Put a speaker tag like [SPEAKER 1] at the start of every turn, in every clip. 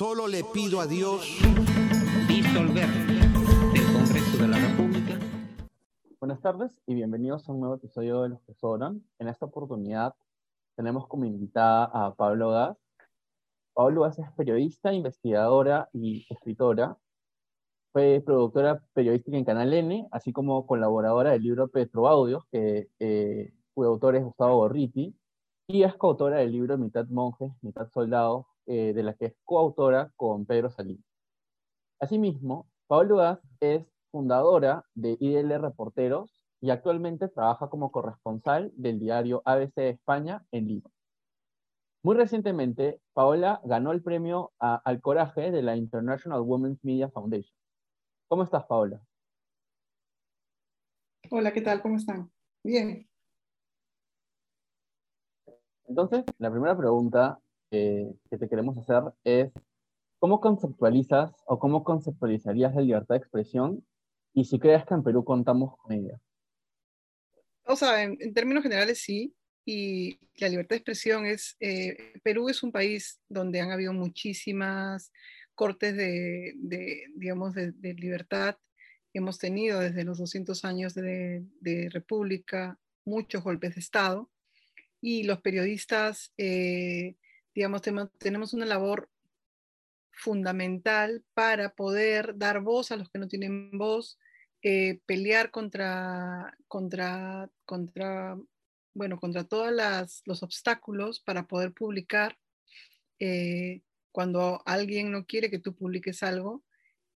[SPEAKER 1] Solo le pido a Dios
[SPEAKER 2] disolver del Congreso de la República.
[SPEAKER 3] Buenas tardes y bienvenidos a un nuevo episodio de Los que Sobran. En esta oportunidad tenemos como invitada a Pablo Gas. Pablo Gas es periodista, investigadora y escritora. Fue productora periodística en Canal N, así como colaboradora del libro Petroaudios, que eh, fue autor es Gustavo Borriti, y es coautora del libro Mitad Monjes, Mitad Soldados, eh, de la que es coautora con Pedro Salín. Asimismo, Pablo Gas es fundadora de IDL Reporteros y actualmente trabaja como corresponsal del diario ABC de España en Lima. Muy recientemente, Paola ganó el premio al coraje de la International Women's Media Foundation. ¿Cómo estás, Paola?
[SPEAKER 4] Hola, ¿qué tal? ¿Cómo están? Bien.
[SPEAKER 3] Entonces, la primera pregunta que te queremos hacer es, ¿cómo conceptualizas o cómo conceptualizarías la libertad de expresión y si crees que en Perú contamos con ella?
[SPEAKER 4] O sea, en, términos generales sí, y la libertad de expresión es, eh, Perú es un país donde han habido muchísimas cortes de, digamos, de, libertad. Hemos tenido desde los 200 años de, república muchos golpes de Estado y los periodistas eh, digamos, tenemos una labor fundamental para poder dar voz a los que no tienen voz, eh, pelear contra, contra, contra, bueno, contra todos los obstáculos para poder publicar. Eh, cuando alguien no quiere que tú publiques algo,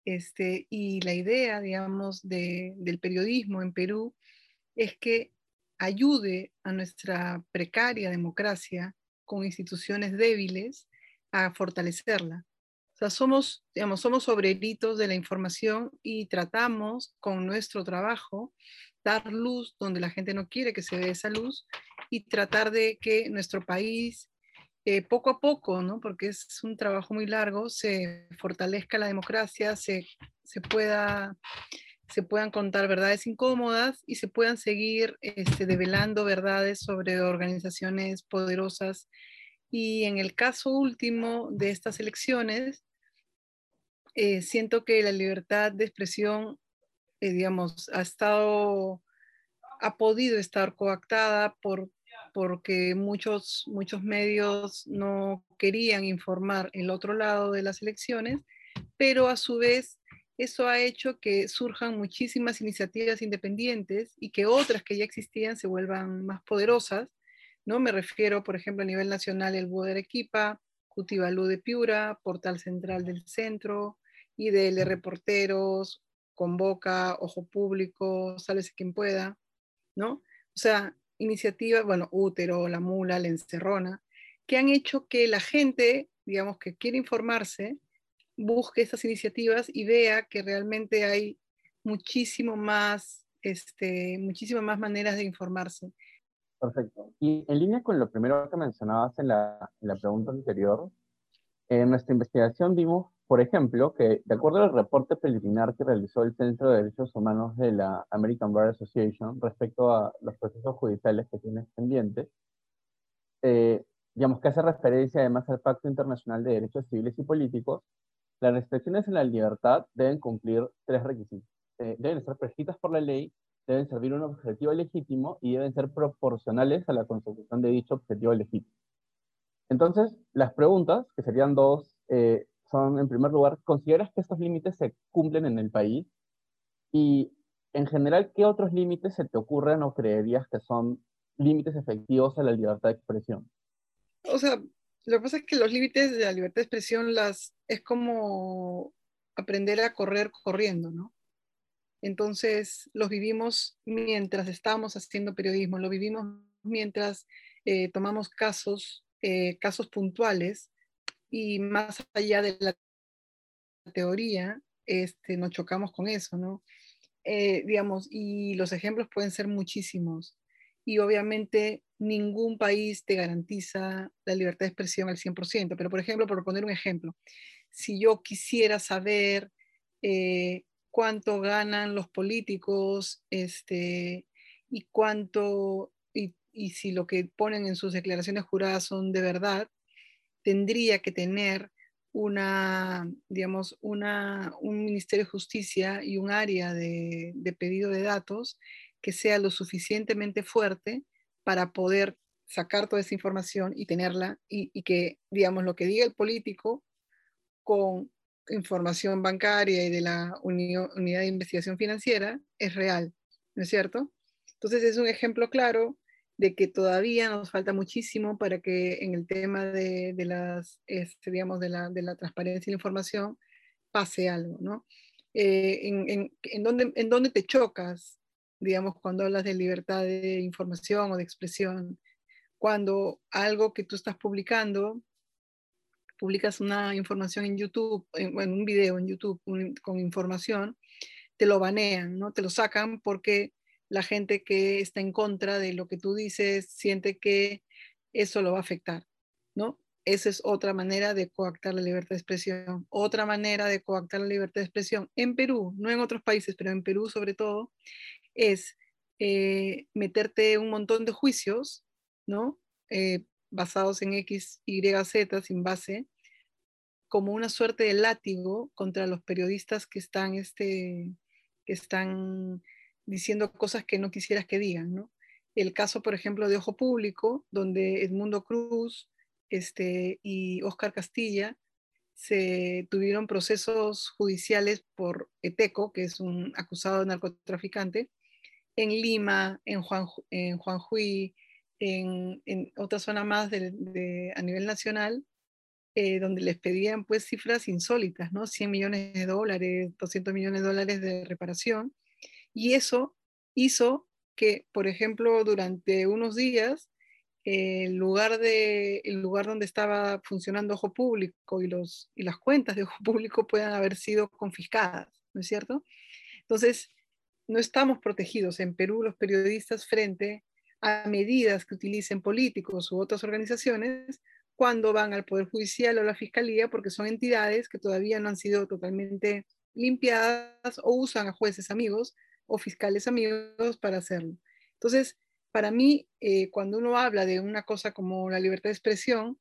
[SPEAKER 4] este, y la idea, digamos, del periodismo en Perú es que ayude a nuestra precaria democracia con instituciones débiles a fortalecerla. O sea, somos, digamos, somos obreritos de la información y tratamos con nuestro trabajo dar luz donde la gente no quiere que se vea esa luz y tratar de que nuestro país eh, poco a poco, ¿no? porque es un trabajo muy largo, se fortalezca la democracia, se, se, pueda, se puedan contar verdades incómodas y se puedan seguir este, develando verdades sobre organizaciones poderosas. Y en el caso último de estas elecciones, eh, siento que la libertad de expresión, eh, digamos, ha estado, ha podido estar coactada por, porque muchos, muchos medios no querían informar el otro lado de las elecciones, pero a su vez eso ha hecho que surjan muchísimas iniciativas independientes y que otras que ya existían se vuelvan más poderosas. ¿no? Me refiero, por ejemplo, a nivel nacional, el Búho de Arequipa, Cutibalú de Piura, Portal Central del Centro, IDL Reporteros, Convoca, Ojo Público, Sálvese quien pueda, ¿no? O sea, iniciativas, bueno, Útero, La Mula, La Encerrona, que han hecho que la gente, digamos, que quiere informarse, busque estas iniciativas y vea que realmente hay muchísimo más, este, más maneras de informarse.
[SPEAKER 3] Perfecto. Y en línea con lo primero que mencionabas en la, pregunta anterior, en nuestra investigación vimos, por ejemplo, que de acuerdo al reporte preliminar que realizó el Centro de Derechos Humanos de la American Bar Association respecto a los procesos judiciales que tiene pendientes, eh, digamos que hace referencia además al Pacto Internacional de Derechos Civiles y Políticos, las restricciones en la libertad deben cumplir tres requisitos. Eh, deben estar prescritas por la ley, deben servir un objetivo legítimo y deben ser proporcionales a la consecución de dicho objetivo legítimo. Entonces, las preguntas, que serían dos, eh, son, en primer lugar, ¿consideras que estos límites se cumplen en el país? Y, en general, ¿qué otros límites se te ocurren o creerías que son límites efectivos a la libertad de expresión?
[SPEAKER 4] O sea, lo que pasa es que los límites de la libertad de expresión las, es como aprender a correr corriendo, ¿no? Entonces, los vivimos mientras estamos haciendo periodismo, lo vivimos mientras eh, tomamos casos, eh, casos puntuales y más allá de la teoría, este, nos chocamos con eso, ¿no? Eh, digamos, y los ejemplos pueden ser muchísimos. Y obviamente ningún país te garantiza la libertad de expresión al 100%, pero por ejemplo, por poner un ejemplo, si yo quisiera saber eh, cuánto ganan los políticos este, y cuánto, y, si lo que ponen en sus declaraciones juradas son de verdad, tendría que tener una, digamos, una, un Ministerio de Justicia y un área de, de pedido de datos que sea lo suficientemente fuerte para poder sacar toda esa información y tenerla y, y, que, digamos, lo que diga el político con información bancaria y de la unidad de investigación financiera es real, ¿no es cierto? Entonces es un ejemplo claro de que todavía nos falta muchísimo para que en el tema de, de las, este, digamos, de la, de la, transparencia y la información pase algo, ¿no? Eh, en, en, en, dónde, ¿En dónde te chocas, digamos, cuando hablas de libertad de información o de expresión? Cuando algo que tú estás publicando publicas una información en YouTube, en, en un video en YouTube un, con información, te lo banean, ¿no? Te lo sacan porque la gente que está en contra de lo que tú dices siente que eso lo va a afectar, ¿no? Esa es otra manera de coactar la libertad de expresión. Otra manera de coactar la libertad de expresión en Perú, no en otros países, pero en Perú sobre todo, es eh, meterte un montón de juicios, ¿no? Eh, basados en X, Y, Z, sin base, como una suerte de látigo contra los periodistas que están, este, que están diciendo cosas que no quisieras que digan, ¿no? El caso, por ejemplo, de Ojo Público, donde Edmundo Cruz este, y Oscar Castilla se tuvieron procesos judiciales por Eteco, que es un acusado de narcotraficante, en Lima, en, Juan, en Juanjuy, en, en otra zona más de, a nivel nacional, eh, donde les pedían pues cifras insólitas, ¿no? 100 millones de dólares, 200 millones de dólares de reparación. Y eso hizo que, por ejemplo, durante unos días, eh, el, lugar de, el lugar donde estaba funcionando Ojo Público y, los, y las cuentas de Ojo Público puedan haber sido confiscadas, ¿no es cierto? Entonces, no estamos protegidos en Perú los periodistas frente a medidas que utilicen políticos u otras organizaciones cuando van al Poder Judicial o la Fiscalía, porque son entidades que todavía no han sido totalmente limpiadas o usan a jueces amigos o fiscales amigos para hacerlo. Entonces, para mí, eh, cuando uno habla de una cosa como la libertad de expresión,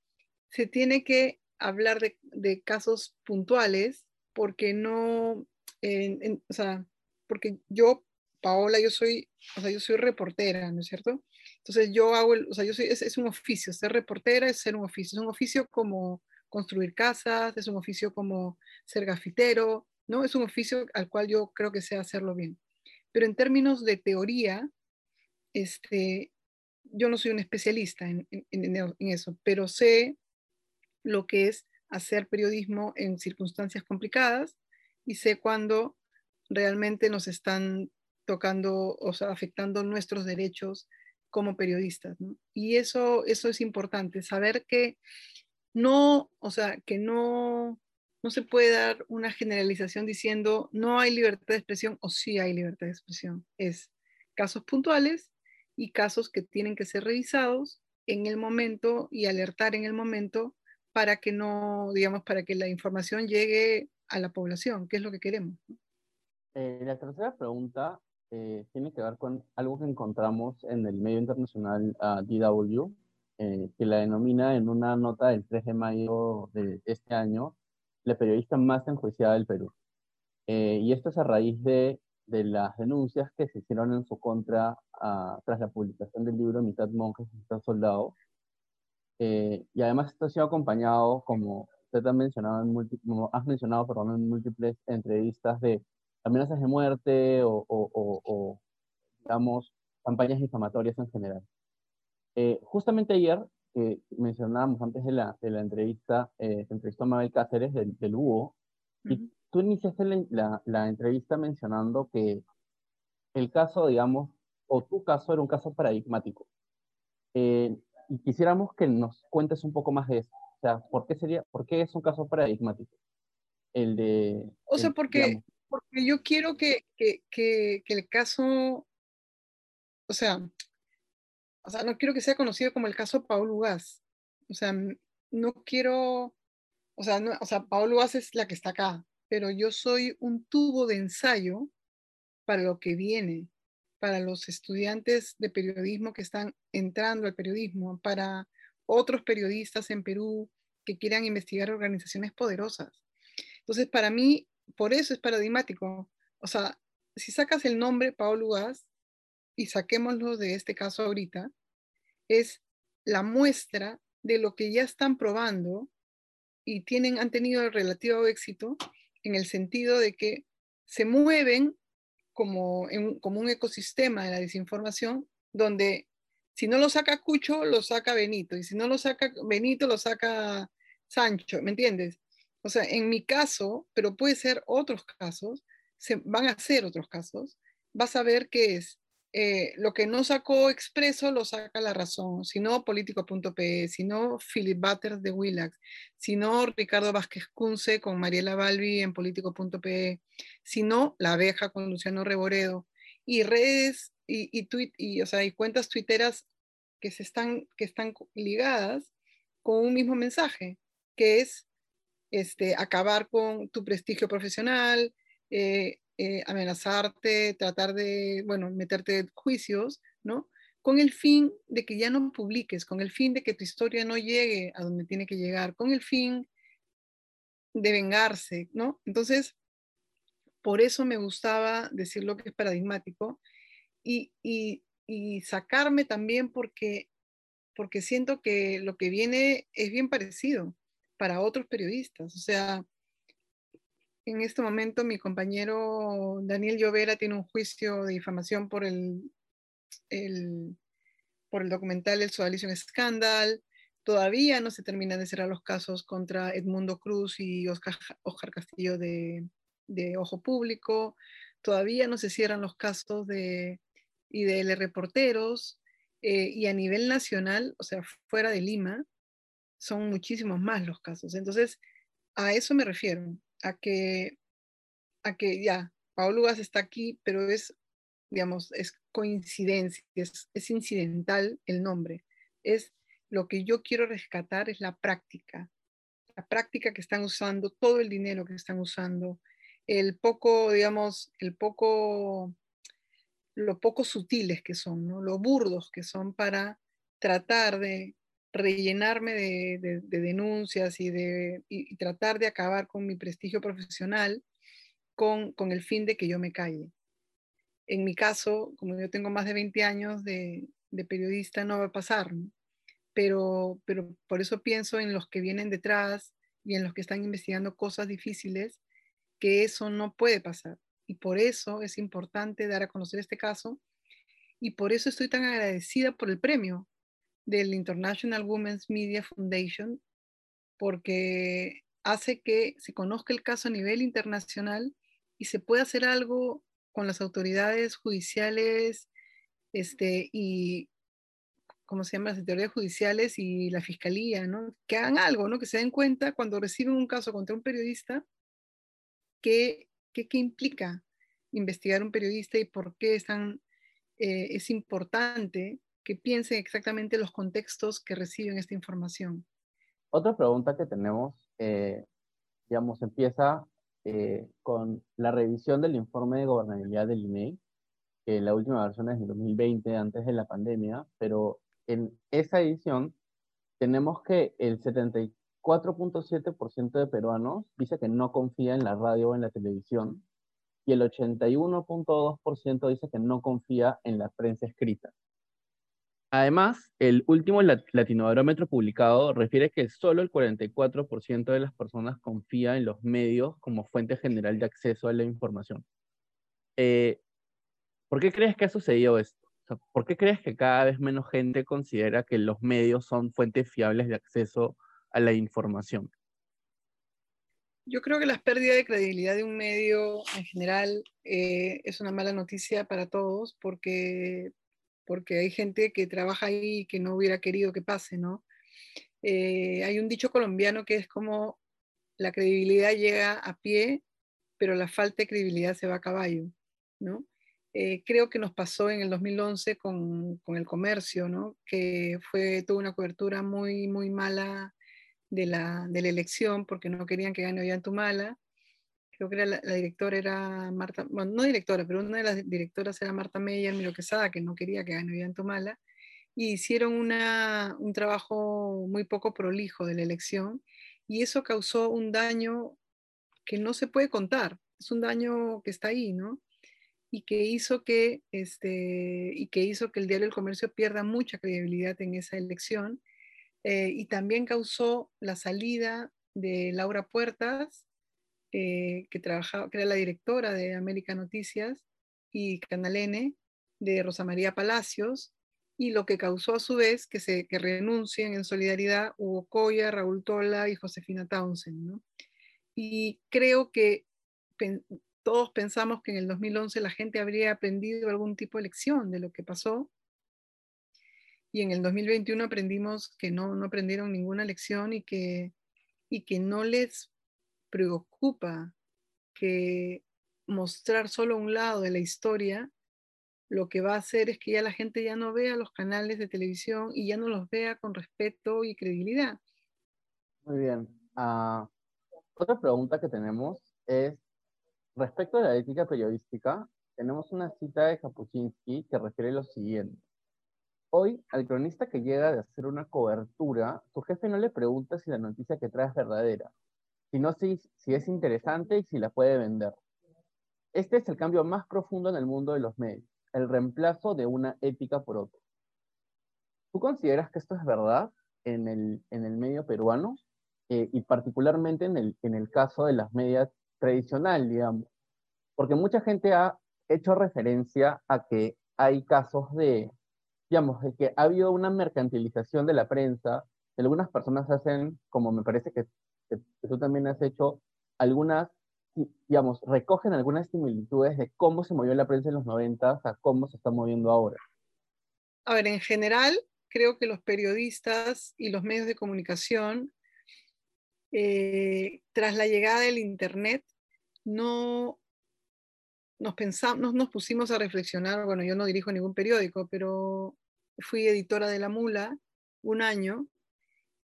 [SPEAKER 4] se tiene que hablar de, casos puntuales, porque no, en, o sea, porque yo, Paola, yo soy, o sea, yo soy reportera, ¿no es cierto? Entonces yo hago, el, o sea, yo soy, es, es, un oficio, ser reportera es ser un oficio, es un oficio como construir casas, es un oficio como ser gafitero, ¿no? Es un oficio al cual yo creo que sé hacerlo bien. Pero en términos de teoría, este, yo no soy un especialista en, en, en eso, pero sé lo que es hacer periodismo en circunstancias complicadas y sé cuándo realmente nos están tocando, o sea, afectando nuestros derechos como periodistas. Y eso, eso es importante, saber que no, o sea, que no, no se puede dar una generalización diciendo no hay libertad de expresión o sí hay libertad de expresión. Es casos puntuales y casos que tienen que ser revisados en el momento y alertar en el momento para que no, digamos, para que la información llegue a la población, que es lo que queremos.
[SPEAKER 3] Eh, la tercera pregunta eh, tiene que ver con algo que encontramos en el medio internacional uh, ah, DW, eh, que la denomina en una nota del 3 de mayo de este año la periodista más enjuiciada del Perú. Eh, y esto es a raíz de, de, las denuncias que se hicieron en su contra uh, tras la publicación del libro Mitad Monjes, Mitad Soldado. Eh, y además esto ha sido acompañado, como usted ha mencionado en, has mencionado perdón, en múltiples entrevistas de amenazas de muerte o, o, o, o digamos, campañas difamatorias en general. Eh, justamente ayer, eh, mencionábamos antes de la, de la entrevista, eh, se entrevistó a Mabel Cáceres del, del UO, uh -huh. y tú iniciaste la, la, la, entrevista mencionando que el caso, digamos, o tu caso era un caso paradigmático. Eh, y quisiéramos que nos cuentes un poco más de eso. O sea, ¿por qué, sería, por qué es un caso paradigmático? El de...
[SPEAKER 4] O sea, porque... Digamos, porque yo quiero que, que, que, que, el caso, o sea, o sea, no quiero que sea conocido como el caso Paul Ugas. O sea, no quiero, o sea, no, o sea, Paul Ugas es la que está acá, pero yo soy un tubo de ensayo para lo que viene, para los estudiantes de periodismo que están entrando al periodismo, para otros periodistas en Perú que quieran investigar organizaciones poderosas. Entonces, para mí, por eso es paradigmático. O sea, si sacas el nombre Paolo Gas y saquémoslo de este caso ahorita, es la muestra de lo que ya están probando y tienen, han tenido relativo éxito en el sentido de que se mueven como, como un ecosistema de la desinformación donde si no lo saca Cucho, lo saca Benito, y si no lo saca Benito, lo saca Sancho, ¿me entiendes? O sea, en mi caso, pero puede ser otros casos, se, van a ser otros casos, vas a ver que es eh, lo que no sacó Expreso lo saca La Razón, si no Político.pe, si no Philip Butters de Willax, si no Ricardo Vázquez Cunce con Mariela Balbi en Político.pe, si no La Abeja con Luciano Reboredo, y redes y, y, y, o sea, y cuentas tuiteras que, se están, que están ligadas con un mismo mensaje, que es este, acabar con tu prestigio profesional, eh, eh, amenazarte, tratar de, bueno, meterte juicios, ¿no? Con el fin de que ya no publiques, con el fin de que tu historia no llegue a donde tiene que llegar, con el fin de vengarse, ¿no? Entonces, por eso me gustaba decir lo que es paradigmático y, y, y sacarme también porque, porque siento que lo que viene es bien parecido para otros periodistas. O sea, en este momento mi compañero Daniel Llovera tiene un juicio de difamación por el, por el documental El Sodalicio Scandal. Todavía no se terminan de cerrar los casos contra Edmundo Cruz y Oscar, Castillo de, Ojo Público. Todavía no se cierran los casos de IDL Reporteros. Eh, y a nivel nacional, o sea, fuera de Lima, son muchísimos más los casos. Entonces, a eso me refiero a que, a que ya, Paolo Gas está aquí, pero es, digamos, es coincidencia, es, es incidental el nombre. Es lo que yo quiero rescatar es la práctica, la práctica que están usando, todo el dinero que están usando, el poco, digamos, el poco, lo poco sutiles que son, ¿no? lo burdos que son para tratar de rellenarme de, denuncias y, de, tratar de acabar con mi prestigio profesional con, el fin de que yo me calle. En mi caso, como yo tengo más de 20 años de, periodista, no va a pasar, Pero, pero por eso pienso en los que vienen detrás y en los que están investigando cosas difíciles, que eso no puede pasar. Y por eso es importante dar a conocer este caso y por eso estoy tan agradecida por el premio, del International Women's Media Foundation porque hace que se conozca el caso a nivel internacional y se pueda hacer algo con las autoridades judiciales este, y, ¿cómo se llama? Las autoridades judiciales y la fiscalía, ¿no? Que hagan algo, ¿no? Que se den cuenta cuando reciben un caso contra un periodista, qué que, implica investigar un periodista y por qué es, tan, eh, es importante que piensen exactamente los contextos que reciben esta información.
[SPEAKER 3] Otra pregunta que tenemos, eh, digamos, empieza eh, con la revisión del informe de gobernabilidad del INEI, que la última versión es del 2020, antes de la pandemia, pero en esa edición tenemos que el 74.7% de peruanos dice que no confía en la radio o en la televisión, y el 81.2% dice que no confía en la prensa escrita. Además, el último latinobarómetro publicado refiere que solo el 44% de las personas confía en los medios como fuente general de acceso a la información. Eh, ¿Por qué crees que ha sucedido esto? ¿Por qué crees que cada vez menos gente considera que los medios son fuentes fiables de acceso a la información?
[SPEAKER 4] Yo creo que la pérdida de credibilidad de un medio en general eh, es una mala noticia para todos porque porque hay gente que trabaja ahí y que no hubiera querido que pase, ¿no? Eh, hay un dicho colombiano que es como la credibilidad llega a pie, pero la falta de credibilidad se va a caballo, ¿no? Eh, creo que nos pasó en el 2011 con, con, el comercio, ¿no? Que fue, tuvo una cobertura muy, muy mala de la, de la elección porque no querían que gane mala creo que la, directora era Marta, bueno, no directora, pero una de las directoras era Marta Meyer, Miro Quesada, que no quería que gane Tomala, y hicieron una, un trabajo muy poco prolijo de la elección y eso causó un daño que no se puede contar, es un daño que está ahí, ¿no? Y que hizo que, este, y que, hizo que el Diario del Comercio pierda mucha credibilidad en esa elección eh, y también causó la salida de Laura Puertas, eh, que, trabajaba, que era la directora de América Noticias, y Canal N, de Rosa María Palacios, y lo que causó a su vez que, se, que renuncien en solidaridad Hugo Coya, Raúl Tola y Josefina Townsend. ¿no? Y creo que todos pensamos que en el 2011 la gente habría aprendido algún tipo de lección de lo que pasó. Y en el 2021 aprendimos que no, no aprendieron ninguna lección y que, y que no les preocupa que mostrar solo un lado de la historia lo que va a hacer es que ya la gente ya no vea los canales de televisión y ya no los vea con respeto y credibilidad.
[SPEAKER 3] Muy bien. Ah, otra pregunta que tenemos es, respecto a la ética periodística, tenemos una cita de Kapuczynski que refiere lo siguiente. Hoy, al cronista que llega de hacer una cobertura, su jefe no le pregunta si la noticia que trae es verdadera, sino si, si es interesante y si la puede vender. Este es el cambio más profundo en el mundo de los medios el reemplazo de una ética por otra. ¿Tú consideras que esto es verdad en el, en el medio peruano eh, y particularmente en el, en el caso de las medias tradicional, digamos? Porque mucha gente ha hecho referencia a que hay casos de, digamos, de que ha habido una mercantilización de la prensa, algunas personas hacen, como me parece que, que tú también has hecho, algunas digamos, recogen algunas similitudes de cómo se movió la prensa en los 90 a cómo se está moviendo ahora?
[SPEAKER 4] A ver, en general, creo que los periodistas y los medios de comunicación, eh, tras la llegada del Internet, no nos, pensamos, nos pusimos a reflexionar, bueno, yo no dirijo ningún periódico, pero fui editora de La Mula un año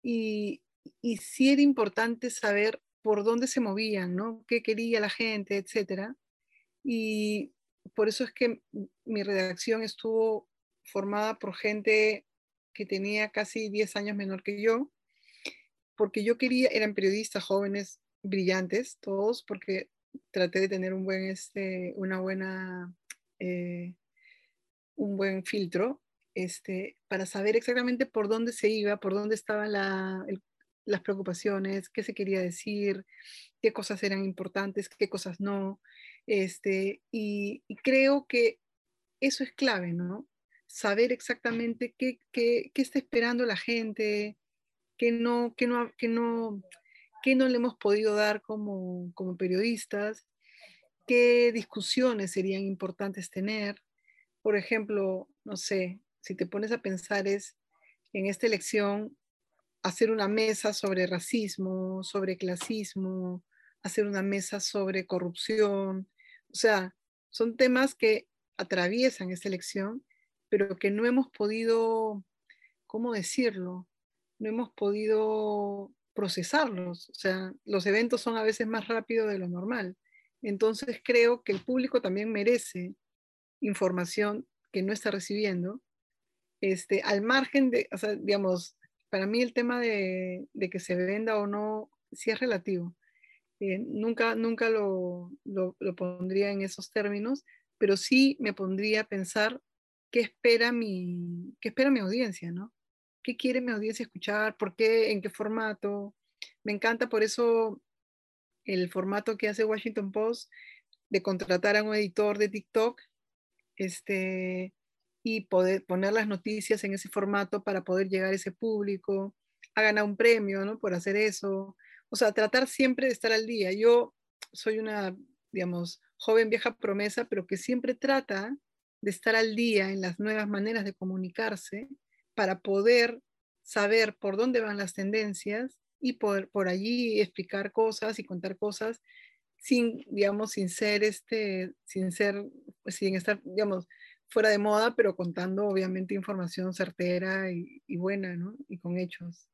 [SPEAKER 4] y, y sí era importante saber por dónde se movían, ¿no? qué quería la gente, etcétera. Y por eso es que mi redacción estuvo formada por gente que tenía casi 10 años menor que yo, porque yo quería, eran periodistas jóvenes, brillantes, todos, porque traté de tener un buen, este, una buena, eh, un buen filtro, este, para saber exactamente por dónde se iba, por dónde estaba la, el, las preocupaciones, qué se quería decir, qué cosas eran importantes, qué cosas no. Este, y, creo que eso es clave, ¿no? Saber exactamente qué, qué, qué está esperando la gente, qué no, qué no, qué no, qué no le hemos podido dar como, como periodistas, qué discusiones serían importantes tener. Por ejemplo, no sé, si te pones a pensar es, en esta elección, hacer una mesa sobre racismo, sobre clasismo, hacer una mesa sobre corrupción. O sea, son temas que atraviesan esta elección, pero que no hemos podido, ¿cómo decirlo? No hemos podido procesarlos. O sea, los eventos son a veces más rápidos de lo normal. Entonces creo que el público también merece información que no está recibiendo, este, al margen de, o digamos, para mí el tema de, que se venda o no, sí es relativo. Eh, nunca nunca lo, lo, pondría en esos términos, pero sí me pondría a pensar qué espera mi, qué espera mi audiencia, ¿no? ¿Qué quiere mi audiencia escuchar? ¿Por qué? ¿En qué formato? Me encanta por eso el formato que hace Washington Post de contratar a un editor de TikTok este, y poder poner las noticias en ese formato para poder llegar a ese público. Ha ganado un premio, ¿no? Por hacer eso. O sea, tratar siempre de estar al día. Yo soy una, digamos, joven vieja promesa, pero que siempre trata de estar al día en las nuevas maneras de comunicarse para poder saber por dónde van las tendencias y poder por allí explicar cosas y contar cosas sin, digamos, sin ser este, sin ser, sin estar, digamos, fuera de moda, pero contando obviamente información certera y, buena, ¿no? Y con hechos.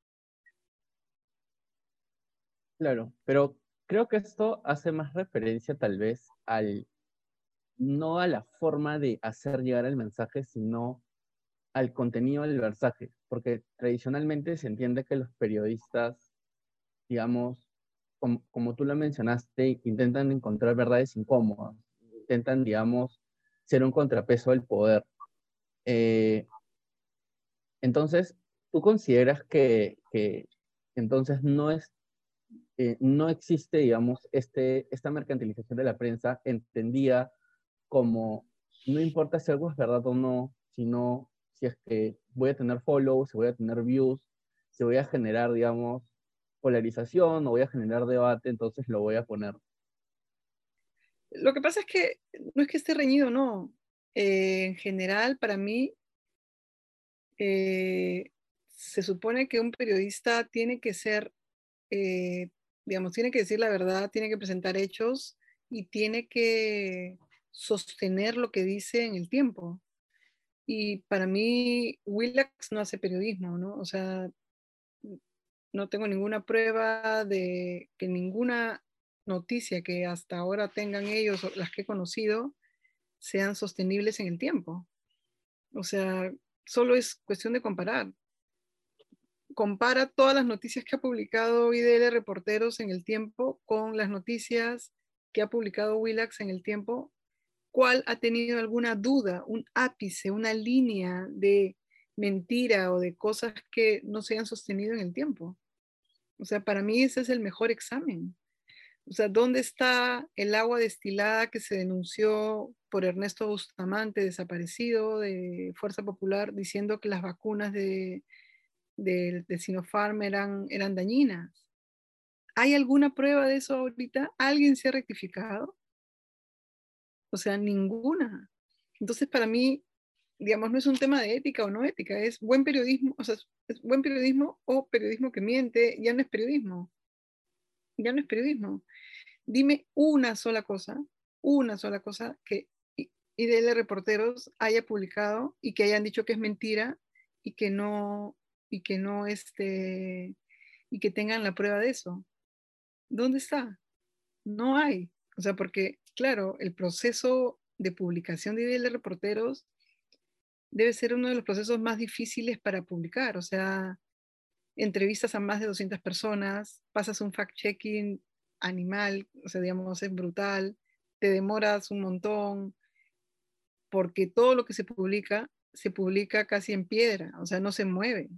[SPEAKER 3] Claro, pero creo que esto hace más referencia tal vez al, no a la forma de hacer llegar el mensaje, sino al contenido del versaje, porque tradicionalmente se entiende que los periodistas, digamos, como, como tú lo mencionaste, intentan encontrar verdades incómodas, intentan, digamos, ser un contrapeso del poder. Eh, entonces, ¿tú consideras que, que entonces no es eh, no existe, digamos, este, esta mercantilización de la prensa entendida como no importa si algo es verdad o no, sino si es que voy a tener follows, si voy a tener views, si voy a generar, digamos, polarización o voy a generar debate, entonces lo voy a poner.
[SPEAKER 4] Lo que pasa es que no es que esté reñido, no. Eh, en general, para mí, eh, se supone que un periodista tiene que ser, eh, digamos, tiene que decir la verdad, tiene que presentar hechos y tiene que sostener lo que dice en el tiempo. Y para mí, Willax no hace periodismo, ¿no? O sea, no tengo ninguna prueba de que ninguna noticia que hasta ahora tengan ellos, las que he conocido, sean sostenibles en el tiempo. O sea, solo es cuestión de comparar. Compara todas las noticias que ha publicado IDL Reporteros en el tiempo con las noticias que ha publicado Willax en el tiempo cuál ha tenido alguna duda, un ápice, una línea de mentira o de cosas que no se hayan sostenido en el tiempo. O sea, para mí ese es el mejor examen. O sea, ¿dónde está el agua destilada que se denunció por Ernesto Bustamante, desaparecido de Fuerza Popular, diciendo que las vacunas de, de, Sinopharm eran, eran dañinas? ¿Hay alguna prueba de eso ahorita? ¿Alguien se ha rectificado? O sea, ninguna. Entonces, para mí, digamos, no es un tema de ética o no ética, es buen periodismo, o sea, es buen periodismo o periodismo que miente, ya no es periodismo. Ya no es periodismo. Dime una sola cosa, una sola cosa que IDL Reporteros haya publicado y que hayan dicho que es mentira y que no, y que no, este, y que tengan la prueba de eso. ¿Dónde está? No hay. O sea, porque claro, el proceso de publicación de IDL reporteros debe ser uno de los procesos más difíciles para publicar. O sea, entrevistas a más de 200 personas, pasas un fact-checking animal, o sea, digamos, es brutal, te demoras un montón, porque todo lo que se publica, se publica casi en piedra, o sea, no se mueve.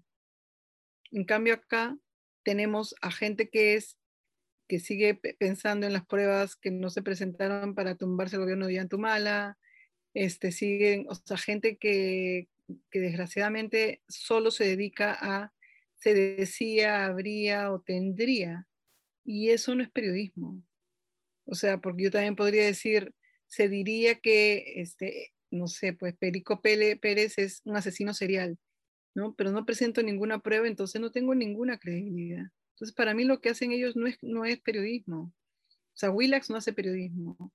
[SPEAKER 4] En cambio acá tenemos a gente que es que sigue pensando en las pruebas que no se presentaron para tumbarse el gobierno de Yantumala, este, siguen, o sea, gente que, que desgraciadamente solo se dedica a, se decía, habría o tendría, y eso no es periodismo. O sea, porque yo también podría decir, se diría que, este, no sé, pues Perico Pérez es un asesino serial, ¿no? Pero no presento ninguna prueba, entonces no tengo ninguna credibilidad. Entonces, para mí lo que hacen ellos no es, no es periodismo. O sea, Willax no hace periodismo.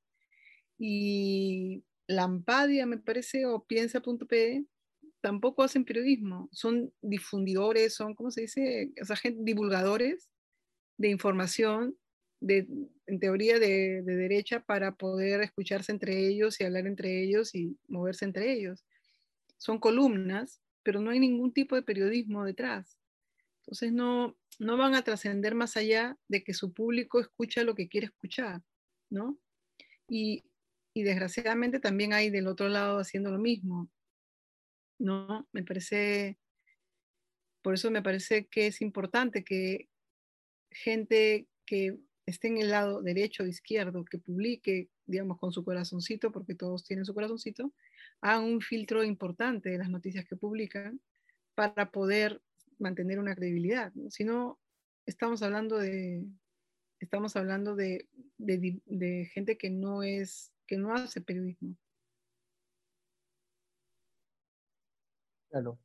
[SPEAKER 4] Y Lampadia, me parece, o Piensa.p, tampoco hacen periodismo. Son difundidores, son, ¿cómo se dice? O sea, divulgadores de información, de, en teoría de, de derecha, para poder escucharse entre ellos y hablar entre ellos y moverse entre ellos. Son columnas, pero no hay ningún tipo de periodismo detrás. Entonces no, no van a trascender más allá de que su público escucha lo que quiere escuchar, ¿no? Y, desgraciadamente también hay del otro lado haciendo lo mismo, ¿no? Me parece, por eso me parece que es importante que gente que esté en el lado derecho o izquierdo, que publique, digamos, con su corazoncito, porque todos tienen su corazoncito, hagan un filtro importante de las noticias que publican para poder mantener una credibilidad. Si no, estamos hablando de, estamos hablando de, gente que no es, que no hace periodismo.
[SPEAKER 3] Claro.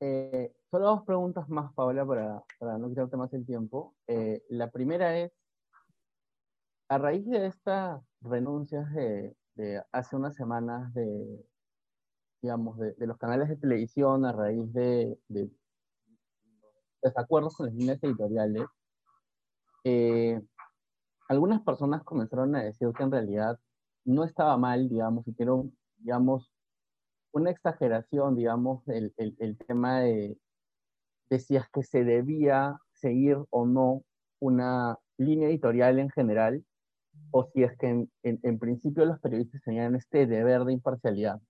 [SPEAKER 3] Eh, solo dos preguntas más, Paola, para, para no quitarte más el tiempo. Eh, la primera es, a raíz de estas renuncias de, hace unas semanas de, digamos, de, los canales de televisión, a raíz de, desacuerdos con las líneas editoriales, eh, algunas personas comenzaron a decir que en realidad no estaba mal, digamos, y que digamos, una exageración, digamos, el, el, tema de, de si es que se debía seguir o no una línea editorial en general, o si es que en, en, principio los periodistas tenían este deber de imparcialidad.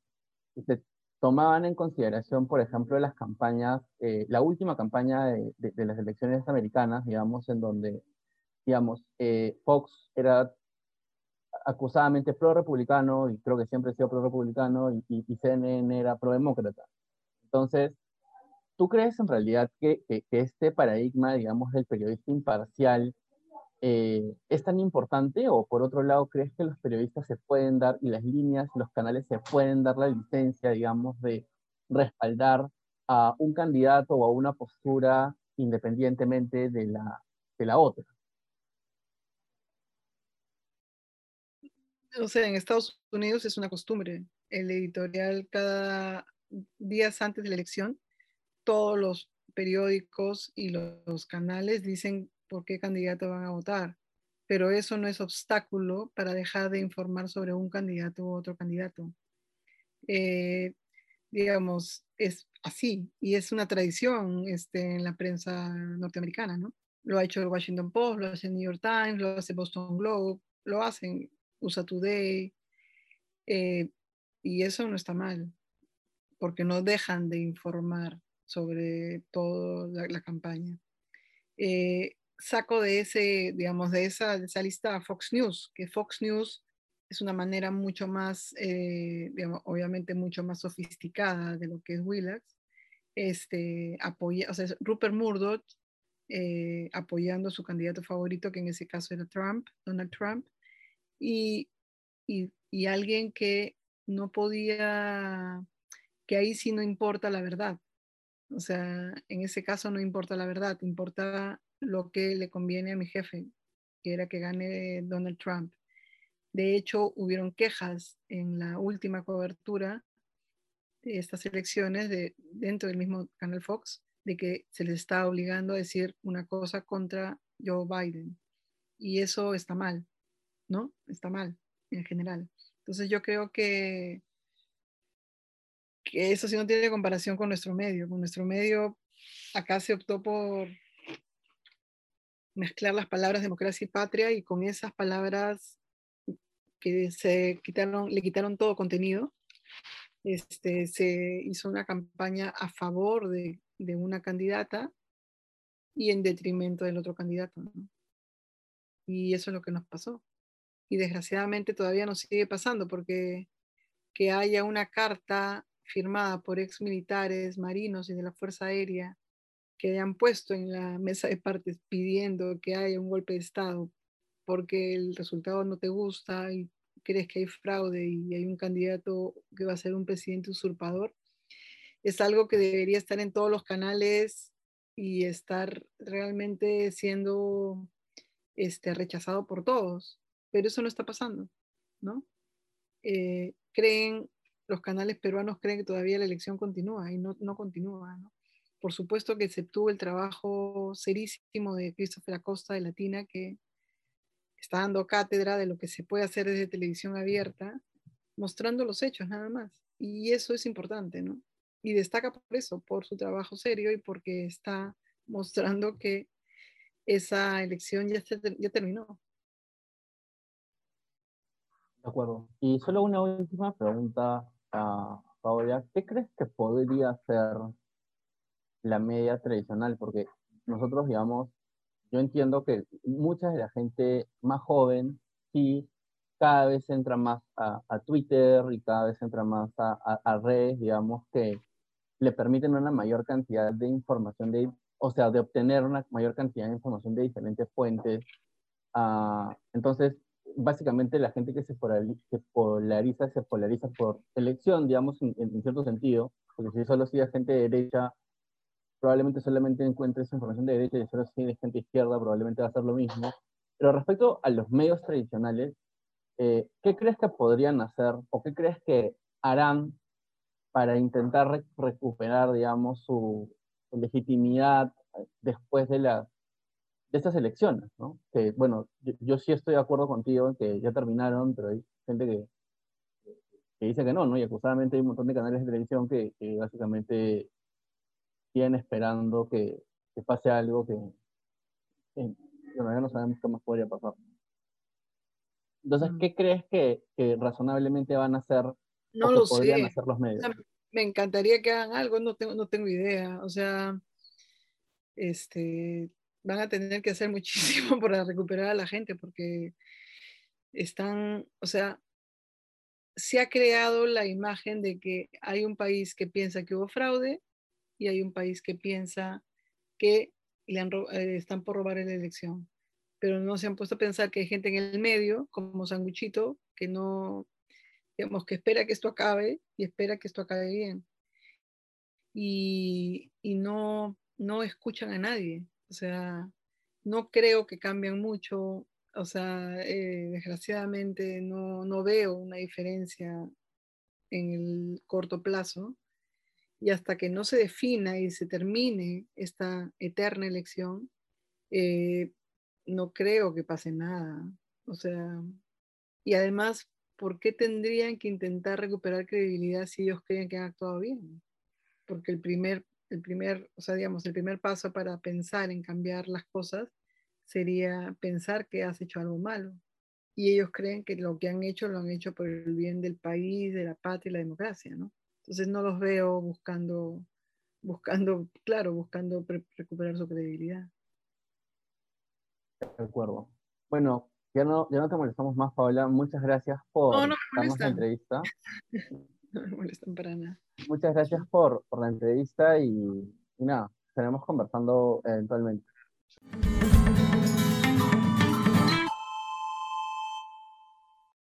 [SPEAKER 3] Se tomaban en consideración, por ejemplo, las campañas, eh, la última campaña de, de, las elecciones americanas, digamos, en donde, digamos, eh, Fox era acusadamente pro-republicano, y creo que siempre ha sido pro-republicano, y, y, CNN era pro-demócrata. Entonces, ¿tú crees en realidad que, que, que, este paradigma, digamos, del periodista imparcial eh, es tan importante o por otro lado crees que los periodistas se pueden dar y las líneas, los canales se pueden dar la licencia, digamos, de respaldar a un candidato o a una postura independientemente de la, de la otra?
[SPEAKER 4] O sea, en Estados Unidos es una costumbre. El editorial cada días antes de la elección, todos los periódicos y los canales dicen por qué candidato van a votar, pero eso no es obstáculo para dejar de informar sobre un candidato u otro candidato. Eh, digamos, es así y es una tradición este, en la prensa norteamericana, ¿no? Lo ha hecho el Washington Post, lo hace el New York Times, lo hace Boston Globe, lo hacen USA Today, eh, y eso no está mal, porque no dejan de informar sobre toda la, campaña. Eh, saco de ese, digamos, de esa, lista Fox News, que Fox News es una manera mucho más, eh, obviamente mucho más sofisticada de lo que es Willax, este, apoya, o sea, Rupert Murdoch eh, apoyando a su candidato favorito, que en ese caso era Trump, Donald Trump, y, y, alguien que no podía, que ahí sí no importa la verdad. O sea, en ese caso no importa la verdad, importa lo que le conviene a mi jefe, que era que gane Donald Trump. De hecho, hubieron quejas en la última cobertura de estas elecciones de, dentro del mismo canal Fox de que se les está obligando a decir una cosa contra Joe Biden. Y eso está mal, ¿no? Está mal en general. Entonces yo creo que, que eso sí no tiene comparación con nuestro medio. Con nuestro medio acá se optó por mezclar las palabras democracia y patria y con esas palabras que se quitaron, le quitaron todo contenido, este, se hizo una campaña a favor de, de una candidata y en detrimento del otro candidato. Y eso es lo que nos pasó. Y desgraciadamente todavía nos sigue pasando porque que haya una carta firmada por ex militares, marinos y de la Fuerza Aérea que hayan puesto en la mesa de partes pidiendo que haya un golpe de Estado porque el resultado no te gusta y crees que hay fraude y hay un candidato que va a ser un presidente usurpador, es algo que debería estar en todos los canales y estar realmente siendo este, rechazado por todos. Pero eso no está pasando, ¿no? Eh, creen, los canales peruanos creen que todavía la elección continúa y no, no continúa, ¿no? Por supuesto que se tuvo el trabajo serísimo de Christopher Acosta de Latina, que está dando cátedra de lo que se puede hacer desde televisión abierta, mostrando los hechos nada más. Y eso es importante, ¿no? Y destaca por eso, por su trabajo serio y porque está mostrando que esa elección ya, ya terminó.
[SPEAKER 3] De acuerdo. Y solo una última pregunta a Paola. ¿Qué crees que podría ser la media tradicional, porque nosotros, digamos, yo entiendo que mucha de la gente más joven sí cada vez entra más a, Twitter y cada vez entra más a, redes, digamos, que le permiten una mayor cantidad de información, de, o sea, de obtener una mayor cantidad de información de diferentes fuentes. Ah, entonces, básicamente la gente que se polariza, se polariza, por elección, digamos, en, cierto sentido, porque si solo sigue gente de derecha, probablemente solamente encuentres información de derecha y solo si de gente izquierda probablemente va a ser lo mismo. Pero respecto a los medios tradicionales, eh, ¿qué crees que podrían hacer o qué crees que harán para intentar recuperar, digamos, su, legitimidad después de, las de estas elecciones? ¿no? Que, bueno, yo, sí estoy de acuerdo contigo en que ya terminaron, pero hay gente que dice que no, ¿no? Y acusadamente hay un montón de canales de televisión que, que básicamente siguen esperando que, que pase algo que, que bueno, ya no sabemos qué más podría pasar. Entonces,
[SPEAKER 4] Mm.
[SPEAKER 3] ¿qué crees que, que razonablemente van a hacer
[SPEAKER 4] No
[SPEAKER 3] que
[SPEAKER 4] lo
[SPEAKER 3] podrían
[SPEAKER 4] sé.
[SPEAKER 3] hacer los
[SPEAKER 4] O
[SPEAKER 3] medios?
[SPEAKER 4] sea, me encantaría que hagan algo, no tengo, no tengo idea. O sea, este, van a tener que hacer muchísimo para recuperar a la gente porque están, o sea, se ha creado la imagen de que hay un país que piensa que hubo fraude y hay un país que piensa que le eh, están por robar la elección. Pero no se han puesto a pensar que hay gente en el medio, como Sanguchito, que no, digamos, que espera que esto acabe y espera que esto acabe bien. Y, y no, no escuchan a nadie. O sea, no creo que cambien mucho. O sea, eh, desgraciadamente no, no veo una diferencia en el corto plazo. Y hasta que no se defina y se termine esta eterna elección, eh, no creo que pase nada. O sea, y además, ¿por qué tendrían que intentar recuperar credibilidad si ellos creen que han actuado bien? Porque el primer, el primer, o sea, digamos, el primer paso para pensar en cambiar las cosas sería pensar que has hecho algo malo. Y ellos creen que lo que han hecho lo han hecho por el bien del país, de la patria y la democracia, ¿no? Entonces no los veo buscando, buscando, claro, buscando recuperar su credibilidad.
[SPEAKER 3] De acuerdo. Bueno, ya no, ya no te molestamos más, Paola. Muchas gracias por
[SPEAKER 4] No, no me
[SPEAKER 3] darnos la
[SPEAKER 4] molesta.
[SPEAKER 3] entrevista.
[SPEAKER 4] No me molestan para nada.
[SPEAKER 3] Muchas gracias por, por la entrevista y, y nada, estaremos conversando eventualmente.